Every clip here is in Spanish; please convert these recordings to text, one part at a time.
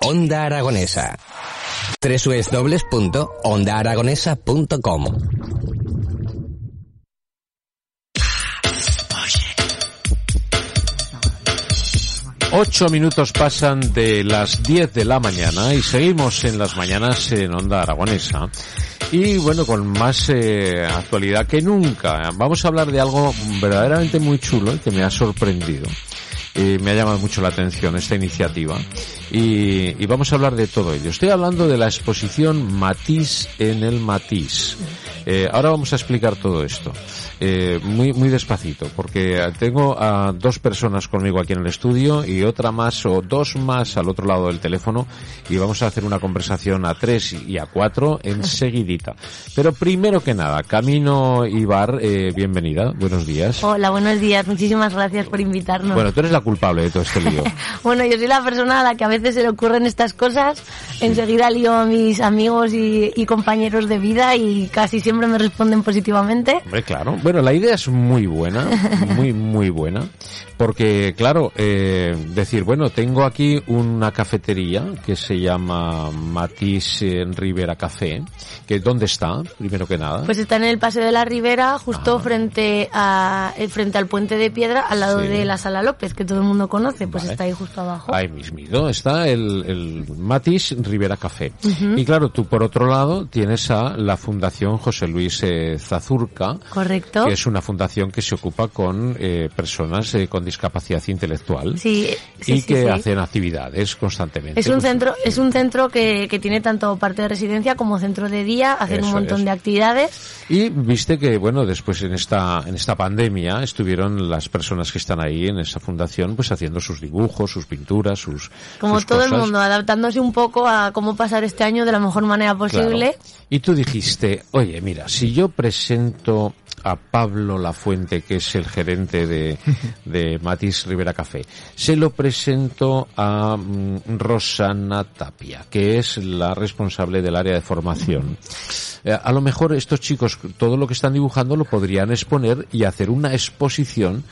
Onda Aragonesa. www.ondaaragonesa.com Ocho minutos pasan de las diez de la mañana y seguimos en las mañanas en Onda Aragonesa. Y bueno, con más eh, actualidad que nunca. Vamos a hablar de algo verdaderamente muy chulo y que me ha sorprendido. Me ha llamado mucho la atención esta iniciativa y, y, vamos a hablar de todo ello. Estoy hablando de la exposición Matiz en el Matiz. Eh, ahora vamos a explicar todo esto, eh, muy, muy despacito, porque tengo a dos personas conmigo aquí en el estudio y otra más o dos más al otro lado del teléfono y vamos a hacer una conversación a tres y a cuatro enseguidita. Pero primero que nada, Camino Ibar, eh, bienvenida, buenos días. Hola, buenos días, muchísimas gracias por invitarnos. Bueno, tú eres la culpable de todo este lío. bueno, yo soy la persona a la que a veces se le ocurren estas cosas, enseguida lío a mis amigos y, y compañeros de vida y casi siempre me responden positivamente. Hombre, claro. Bueno, la idea es muy buena, muy, muy buena. Porque, claro, eh, decir, bueno, tengo aquí una cafetería que se llama Matisse Rivera Café. Que, ¿Dónde está, primero que nada? Pues está en el Paseo de la Ribera, justo Ah. frente a eh, frente al puente de piedra, al lado Sí. de la Sala López, que todo el mundo conoce. Pues Vale. está ahí justo abajo. Ahí mismito está el, el Matisse Rivera Café. Y claro, tú por otro lado tienes a la Fundación José Luis eh, Zazurca, Correcto. que es una fundación que se ocupa con eh, personas eh, con discapacidad intelectual Sí, sí, y sí, que sí. hacen actividades constantemente. Es un Pues, centro, es un centro que, que tiene tanto parte de residencia como centro de día, hacen un montón es. de actividades. Y viste que, bueno, después en esta, en esta pandemia estuvieron las personas que están ahí en esa fundación pues haciendo sus dibujos, sus pinturas, sus Como sus todo el mundo, adaptándose un poco a cómo pasar este año de la mejor manera posible. Claro. Y tú dijiste, oye, mira, si yo presento a Pablo Lafuente, que es el gerente de, de Matisse Rivera Café, se lo presento a mm, Rosana Tapia, que es la responsable del área de formación. Eh, A lo mejor estos chicos, todo lo que están dibujando lo podrían exponer y hacer una exposición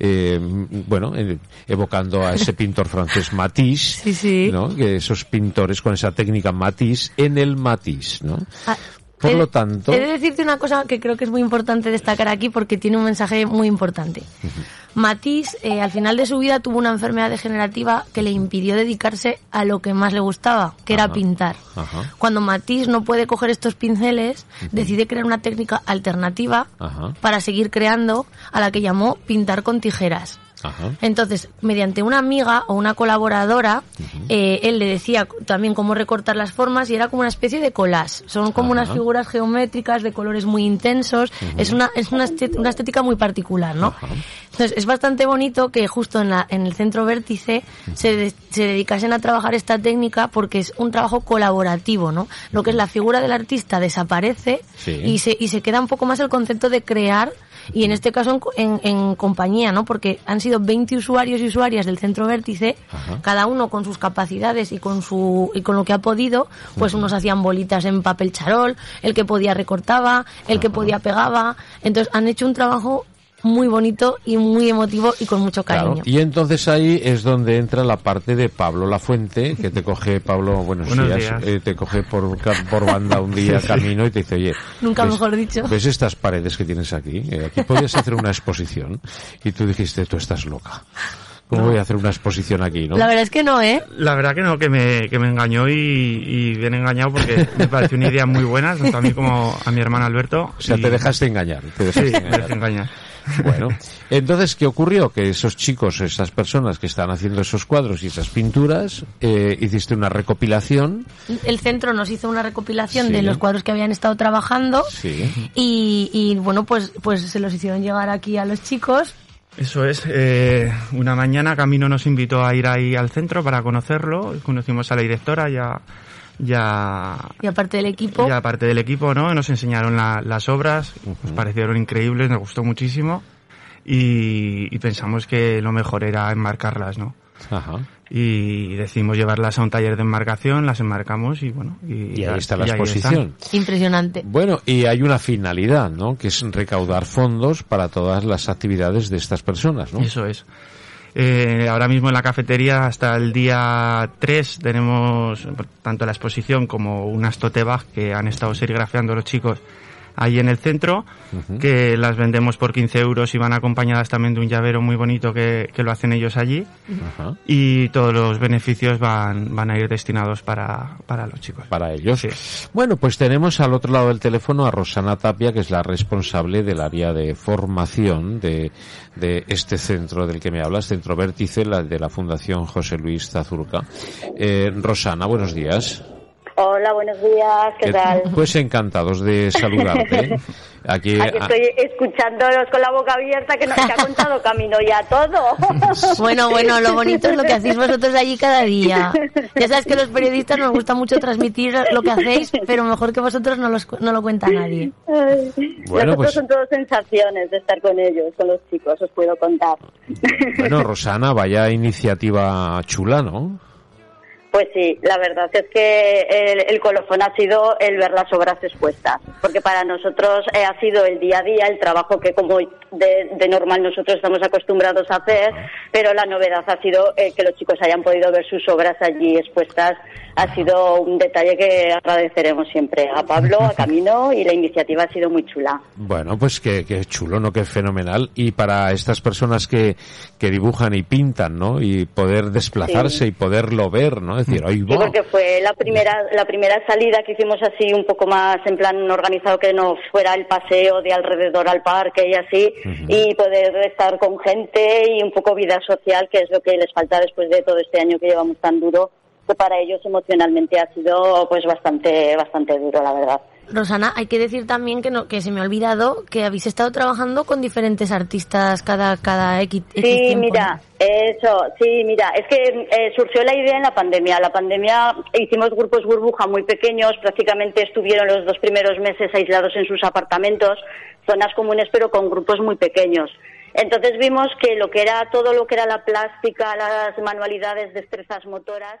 eh, bueno, eh, evocando a ese pintor francés Matisse, Sí, sí. ¿no? Que esos pintores con esa técnica Matisse en el Matisse, ¿no? Ah, Por he- lo tanto, He de decirte una cosa que creo que es muy importante destacar aquí porque tiene un mensaje muy importante. Matisse, eh, al final de su vida, tuvo una enfermedad degenerativa que le impidió dedicarse a lo que más le gustaba, que era pintar. Ajá. Cuando Matisse no puede coger estos pinceles, decide crear una técnica alternativa Ajá. para seguir creando, a la que llamó pintar con tijeras. Ajá. Entonces, mediante una amiga o una colaboradora, eh, él le decía también cómo recortar las formas y era como una especie de collage. Son como unas figuras geométricas de colores muy intensos. Es una es una, estet- una estética muy particular, ¿no? Entonces, es bastante bonito que justo en, la, en el centro vértice se, de- se dedicasen a trabajar esta técnica porque es un trabajo colaborativo, ¿no? Lo que es la figura del artista desaparece Sí. y se, y se queda un poco más el concepto de crear y en este caso en, en, en compañía, ¿no? Porque han sido 20 usuarios y usuarias del centro vértice, Ajá. cada uno con sus capacidades y con su y con lo que ha podido, pues unos hacían bolitas en papel charol, el que podía recortaba, el que podía pegaba, entonces han hecho un trabajo muy bonito y muy emotivo y con mucho Claro. cariño. Y entonces ahí es donde entra la parte de Pablo Lafuente, que te coge, Pablo, buenos, Buenos días, días. eh, te coge por, por banda un día camino y te dice, oye, Nunca ¿ves- mejor dicho. ¿Ves estas paredes que tienes aquí? Eh, aquí podías hacer una exposición. Y tú dijiste, tú estás loca. ¿Cómo voy a hacer una exposición aquí, no? La verdad es que no, ¿eh? La verdad que no, que me, que me engañó y, y bien engañado porque me pareció una idea muy buena, tanto a mí como a mi hermano Alberto. O sea, y- te dejaste engañar. Te Sí, dejaste me engañar. dejé engañar. Bueno, entonces, ¿qué ocurrió? Que esos chicos, esas personas que están haciendo esos cuadros y esas pinturas, eh, hiciste una recopilación. El centro nos hizo una recopilación Sí. de los cuadros que habían estado trabajando Sí. y, y bueno, pues, pues se los hicieron llegar aquí a los chicos. Eso es, eh, una mañana Camino nos invitó a ir ahí al centro para conocerlo, conocimos a la directora ya ya Y aparte del equipo, y aparte del equipo, ¿no? Nos enseñaron la- las obras, nos parecieron increíbles, nos gustó muchísimo y, y pensamos que lo mejor era enmarcarlas, ¿no? Ajá. Y decidimos llevarlas a un taller de enmarcación, las enmarcamos y bueno. Y, Y ahí está la y exposición. impresionante. Bueno, y hay una finalidad, ¿no? Que es recaudar fondos para todas las actividades de estas personas, ¿no? Eso es. Eh, ahora mismo en la cafetería hasta el día 3 tenemos tanto la exposición como unas tote bag que han estado serigrafiando los chicos ahí en el centro, que las vendemos por 15 euros y van acompañadas también de un llavero muy bonito que, que lo hacen ellos allí. Y todos los beneficios van, van a ir destinados para, para los chicos. Para ellos. Sí. Bueno, pues tenemos al otro lado del teléfono a Rosana Tapia, que es la responsable del área de formación de, de este centro del que me hablas, Centro Vértice, la de la Fundación José Luis Zazurca. Eh, Rosana, buenos días. Hola, buenos días, ¿qué tal? Pues encantados de saludarte. Aquí, Aquí ah, estoy escuchándolos con la boca abierta que, no, que ha contado Camino ya todo. Bueno, bueno, lo bonito es lo que hacéis vosotros allí cada día. Ya sabes que los periodistas nos gusta mucho transmitir lo que hacéis, pero mejor que vosotros no, los, cu- no lo cuenta nadie. Ay, Bueno, Nosotros pues- son todas sensaciones de estar con ellos, con los chicos, os puedo contar. bueno, Rosana, vaya iniciativa chula, ¿no? Pues sí, la verdad es que el, el colofón ha sido el ver las obras expuestas, porque para nosotros eh, ha sido el día a día, el trabajo que como de, de normal nosotros estamos acostumbrados a hacer, pero la novedad ha sido eh, que los chicos hayan podido ver sus obras allí expuestas. Ha sido un detalle que agradeceremos siempre a Pablo, a Camino, y la iniciativa ha sido muy chula. Bueno, pues qué, qué chulo, ¿no? Qué fenomenal. Y para estas personas que, que dibujan y pintan, ¿no? Y poder desplazarse Sí. y poderlo ver, ¿no? Porque fue la primera, la primera salida que hicimos así un poco más en plan organizado, que no fuera el paseo de alrededor al parque y así, y poder estar con gente y un poco vida social, que es lo que les falta después de todo este año que llevamos tan duro, que para ellos emocionalmente ha sido pues bastante, bastante duro, la verdad. Rosana, hay que decir también que no, que se me ha olvidado que habéis estado trabajando con diferentes artistas cada, cada X, X Sí, tiempo, mira, eso, sí, mira, es que eh, surgió la idea en la pandemia. La pandemia hicimos grupos burbuja muy pequeños, prácticamente estuvieron los dos primeros meses aislados en sus apartamentos, zonas comunes, pero con grupos muy pequeños. Entonces vimos que lo que era todo lo que era la plástica, las manualidades, destrezas motoras,